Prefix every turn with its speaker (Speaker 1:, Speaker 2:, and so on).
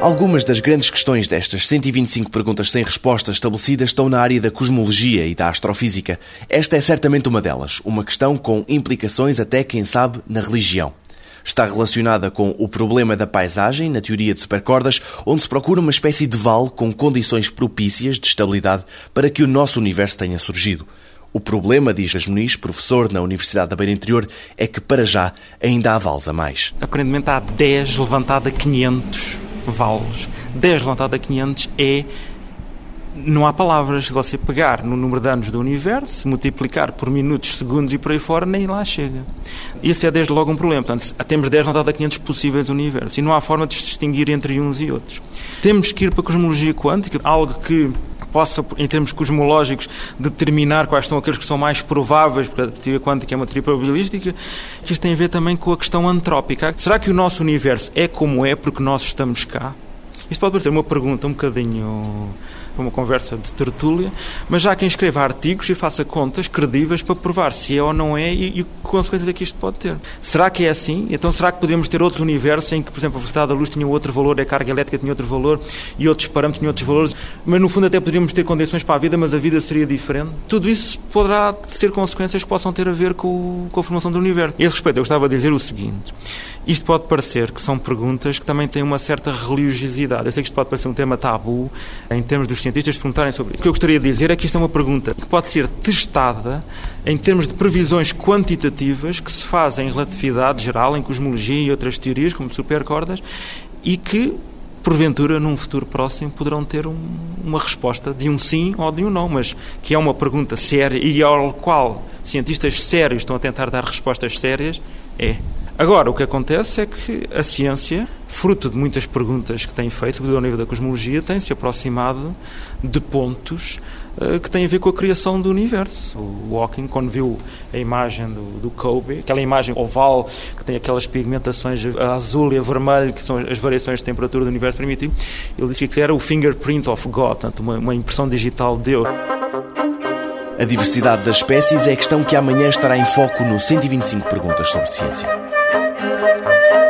Speaker 1: Algumas das grandes questões destas 125 perguntas sem respostas estabelecidas estão na área da cosmologia e da astrofísica. Esta é certamente uma delas, uma questão com implicações até, quem sabe, na religião. Está relacionada com o problema da paisagem, na teoria de supercordas, onde se procura uma espécie de vale com condições propícias de estabilidade para que o nosso universo tenha surgido. O problema, diz Muniz, professor na Universidade da Beira Interior, é que para já ainda há vales a mais.
Speaker 2: Aparentemente há 10 levantado a 500 vales. 10 levantado a 500 é não há palavras. Se você pegar no número de anos do universo, multiplicar por minutos, segundos e por aí fora, nem lá chega. Isso é desde logo um problema. Portanto, temos 10 levantado a 500 possíveis universos e não há forma de se distinguir entre uns e outros. Temos que ir para a cosmologia quântica, algo que possa, em termos cosmológicos, determinar quais são aqueles que são mais prováveis, porque a teoria quântica é uma teoria probabilística, que isto tem a ver também com a questão antrópica. Será que o nosso universo é como é porque nós estamos cá? Isto pode parecer uma pergunta um bocadinho uma conversa de tertúlia, mas já quem escreva artigos e faça contas credíveis para provar se é ou não é e, e que consequências é que isto pode ter. Será que é assim? Então será que podemos ter outros universos em que, por exemplo, a velocidade da luz tinha outro valor, a carga elétrica tinha outro valor e outros parâmetros tinham outros valores, mas no fundo até poderíamos ter condições para a vida, mas a vida seria diferente? Tudo isso poderá ser consequências que possam ter a ver com, com a formação do universo. A esse respeito, eu gostava de dizer o seguinte: isto pode parecer que são perguntas que também têm uma certa religiosidade. Eu sei que isto pode parecer um tema tabu em termos dos cientistas perguntarem sobre isso. O que eu gostaria de dizer é que isto é uma pergunta que pode ser testada em termos de previsões quantitativas que se fazem em relatividade geral, em cosmologia e outras teorias, como supercordas, e que porventura, num futuro próximo, poderão ter um, uma resposta de um sim ou de um não, mas que é uma pergunta séria e ao qual cientistas sérios estão a tentar dar respostas sérias, é. Agora, o que acontece é que a ciência, fruto de muitas perguntas que tem feito, sobretudo ao nível da cosmologia, tem se aproximado de pontos uh, que têm a ver com a criação do universo. O Hawking, quando viu a imagem do, do Kobe, aquela imagem oval que tem aquelas pigmentações azul e vermelho, que são as variações de temperatura do universo primitivo, ele disse que era o fingerprint of God, portanto, uma, uma impressão digital de Deus.
Speaker 1: A diversidade das espécies é a questão que amanhã estará em foco no 125 Perguntas sobre Ciência. Thank you.